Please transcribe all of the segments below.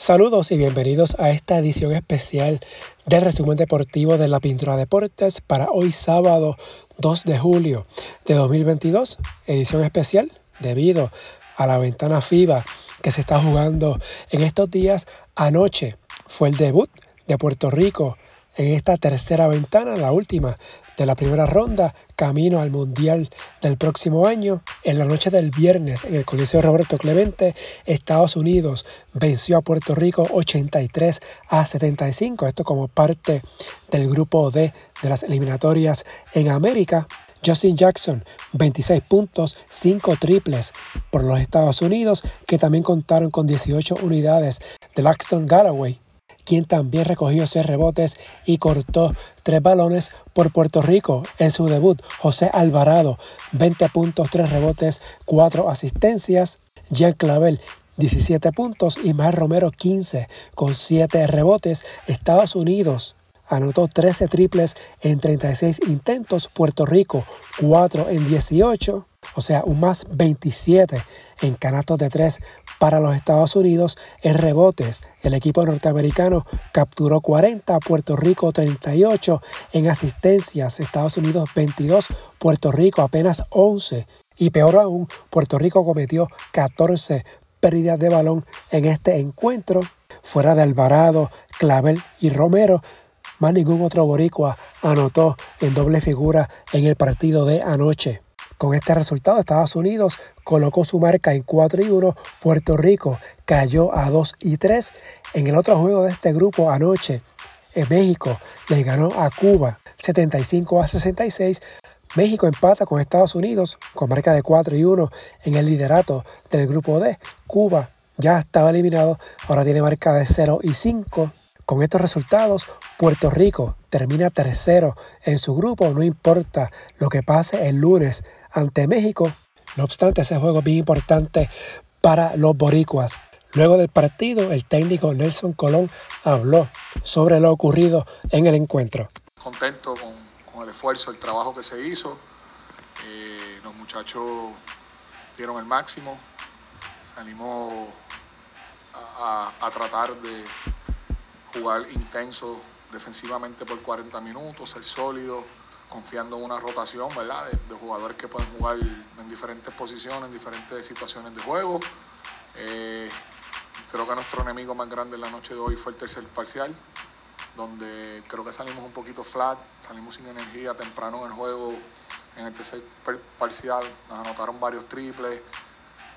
Saludos y bienvenidos a esta edición especial del resumen deportivo de la Pintura Deportes para hoy sábado 2 de julio de 2022, edición especial debido a la ventana FIBA que se está jugando en estos días. Anoche fue el debut de Puerto Rico en esta tercera ventana, la última de la primera ronda, camino al Mundial del próximo año. En la noche del viernes, en el Coliseo Roberto Clemente, Estados Unidos venció a Puerto Rico 83 a 75. Esto como parte del grupo D de las eliminatorias en América. Justin Jackson, 26 puntos, 5 triples por los Estados Unidos, que también contaron con 18 unidades de Laxton Galloway, quien también recogió seis rebotes y cortó tres balones por Puerto Rico en su debut. José Alvarado, 20 puntos, 3 rebotes, 4 asistencias. Jean Clavel, 17 puntos y Mar Romero 15 con 7 rebotes. Estados Unidos anotó 13 triples en 36 intentos. Puerto Rico 4 en 18 o sea, un más 27 en canastos de 3 para los Estados Unidos. En rebotes, el equipo norteamericano capturó 40, Puerto Rico 38. En asistencias, Estados Unidos 22, Puerto Rico apenas 11. Y peor aún, Puerto Rico cometió 14 pérdidas de balón en este encuentro. Fuera de Alvarado, Clavel y Romero, más ningún otro boricua anotó en doble figura en el partido de anoche. Con este resultado, Estados Unidos colocó su marca en 4 y 1, Puerto Rico cayó a 2 y 3. En el otro juego de este grupo anoche, en México le ganó a Cuba 75 a 66. México empata con Estados Unidos con marca de 4 y 1 en el liderato del grupo D. Cuba ya estaba eliminado, ahora tiene marca de 0 y 5. Con estos resultados, Puerto Rico termina tercero en su grupo, no importa lo que pase el lunes ante México. No obstante, ese juego es bien importante para los boricuas. Luego del partido, el técnico Nelson Colón habló sobre lo ocurrido en el encuentro. Contento con, el esfuerzo, el trabajo que se hizo. Eh, los muchachos dieron el máximo. Salimos a tratar de jugar intenso defensivamente por 40 minutos, ser sólido, confiando en una rotación, ¿verdad? De, jugadores que pueden jugar en diferentes posiciones, en diferentes situaciones de juego. Eh, creo que nuestro enemigo más grande en la noche de hoy fue el tercer parcial, donde creo que salimos un poquito flat, salimos sin energía temprano en el juego. En el tercer parcial nos anotaron varios triples,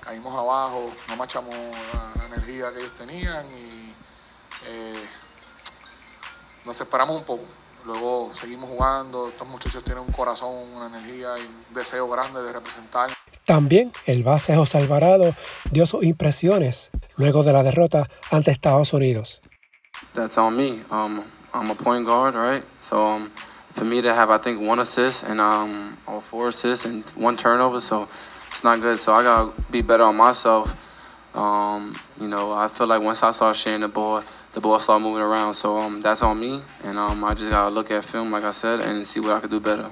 caímos abajo, no machamos la, energía que ellos tenían y eh, nos separamos un poco. Luego seguimos jugando, estos muchachos tienen un corazón, una energía y un deseo grande de representar. También el base José Alvarado dio sus impresiones luego de la derrota ante Estados Unidos. That's on me. Um, I'm a point guard, right? So um, for me to have, I think, one assist and um, or four assists and one turnover, so it's not good. So I gotta be better on myself. Um, you know, I feel like once I start sharing the ball, the ball start moving around. So um, that's on me, and um, I just gotta look at film, like I said, and see what I can do better.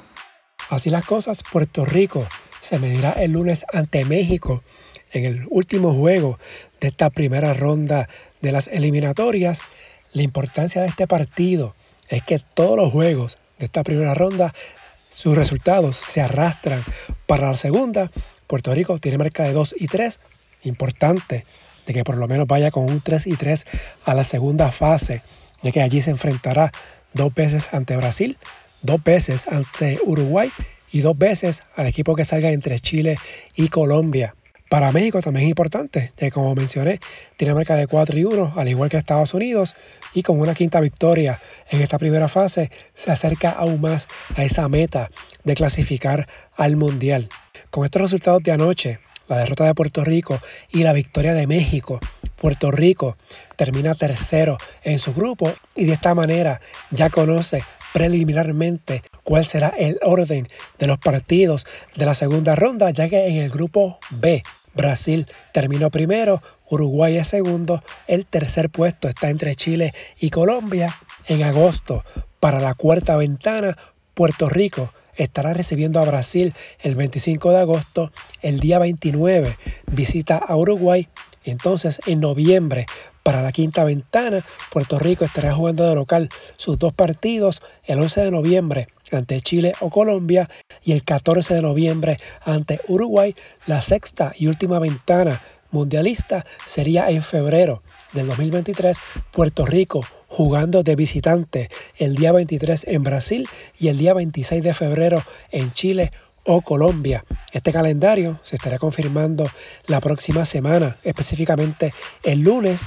Así las cosas, Puerto Rico se medirá el lunes ante México en el último juego de esta primera ronda de las eliminatorias. La importancia de este partido es que todos los juegos de esta primera ronda, sus resultados se arrastran para la segunda. Puerto Rico tiene marca de 2 y 3, importante de que por lo menos vaya con un 3 y 3 a la segunda fase, ya que allí se enfrentará dos veces ante Brasil, dos veces ante Uruguay y dos veces al equipo que salga entre Chile y Colombia. Para México también es importante, ya que como mencioné, tiene marca de 4 y 1, al igual que Estados Unidos, y con una quinta victoria en esta primera fase se acerca aún más a esa meta de clasificar al Mundial. Con estos resultados de anoche, la derrota de Puerto Rico y la victoria de México. Puerto Rico termina tercero en su grupo y de esta manera ya conoce preliminarmente cuál será el orden de los partidos de la segunda ronda, ya que en el grupo B Brasil terminó primero, Uruguay es segundo, el tercer puesto está entre Chile y Colombia. En agosto, para la cuarta ventana, Puerto Rico estará recibiendo a Brasil el 25 de agosto. El día 29 visita a Uruguay. Entonces, en noviembre, Para la quinta ventana, Puerto Rico estará jugando de local sus dos partidos el 11 de noviembre ante Chile o Colombia y el 14 de noviembre ante Uruguay. La sexta y última ventana mundialista sería en febrero del 2023, Puerto Rico jugando de visitante el día 23 en Brasil y el día 26 de febrero en Chile o Colombia. Este calendario se estará confirmando la próxima semana, específicamente el lunes,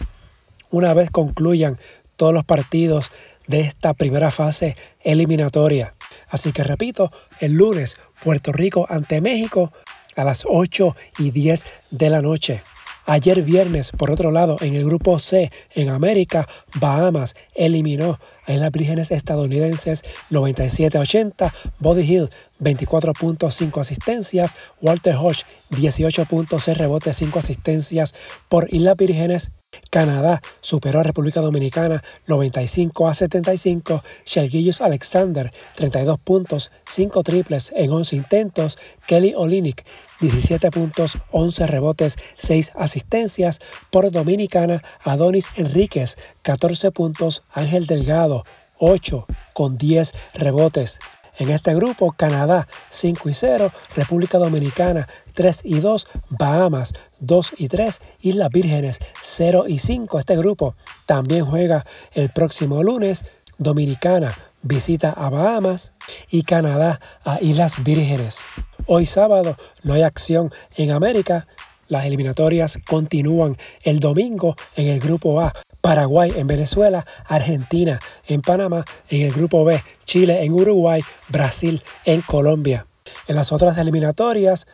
una vez concluyan todos los partidos de esta primera fase eliminatoria. Así que repito, el lunes Puerto Rico ante México a las 8 y 10 de la noche. Ayer viernes, por otro lado, en el grupo C, en América, Bahamas eliminó a las Vírgenes estadounidenses 97-80, Body Hill 24.5 asistencias, Walter Hodge 18.6 rebotes, 5 asistencias por Islas Vírgenes. Canadá superó a República Dominicana 95 a 75. Shelgillus Alexander 32 puntos, 5 triples en 11 intentos. Kelly Olinick 17 puntos, 11 rebotes, 6 asistencias. Por Dominicana, Adonis Enríquez 14 puntos, Ángel Delgado 8 con 10 rebotes. En este grupo, Canadá 5 y 0, República Dominicana 3 y 2, Bahamas 2 y 3, Islas Vírgenes 0 y 5. Este grupo también juega el próximo lunes. Dominicana visita a Bahamas y Canadá a Islas Vírgenes. Hoy sábado no hay acción en América. Las eliminatorias continúan el domingo en el grupo A. Paraguay en Venezuela, Argentina en Panamá, en el grupo B, Chile en Uruguay, Brasil en Colombia. En las otras eliminatorias,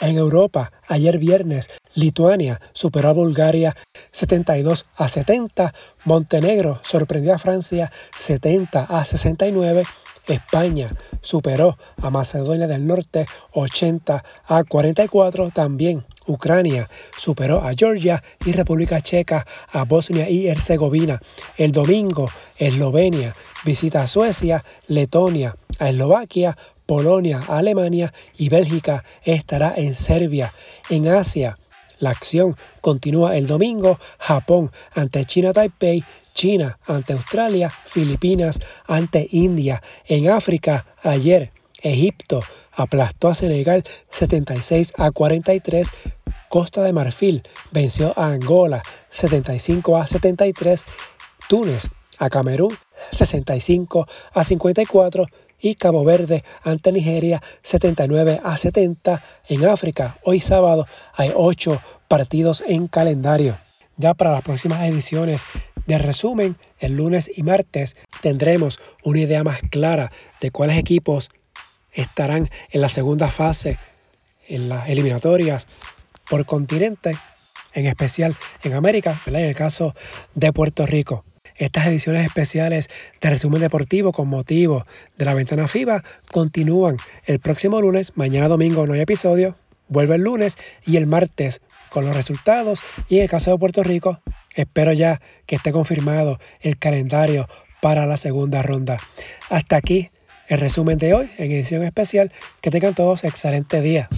en Europa, ayer viernes, Lituania superó a Bulgaria 72 a 70, Montenegro sorprendió a Francia 70 a 69, España superó a Macedonia del Norte 80 a 44 también. Ucrania superó a Georgia y República Checa a Bosnia y Herzegovina. El domingo, Eslovenia visita a Suecia, Letonia Eslovaquia, Polonia Alemania y Bélgica estará en Serbia. En Asia, la acción continúa el domingo. Japón ante China Taipei, China ante Australia, Filipinas ante India. En África, ayer, Egipto aplastó a Senegal 76 a 43. Costa de Marfil venció a Angola 75 a 73. Túnez a Camerún 65 a 54 y Cabo Verde ante Nigeria 79 a 70. En África, hoy sábado, hay 8 partidos en calendario. Ya para las próximas ediciones de resumen, el lunes y martes tendremos una idea más clara de cuáles equipos estarán en la segunda fase, en las eliminatorias por continente, en especial en América, en el caso de Puerto Rico. Estas ediciones especiales de resumen deportivo con motivo de la ventana FIBA continúan el próximo lunes, mañana domingo no hay episodio, vuelve el lunes y el martes con los resultados y en el caso de Puerto Rico espero ya que esté confirmado el calendario para la segunda ronda. Hasta aquí el resumen de hoy en edición especial. Que tengan todos excelente día.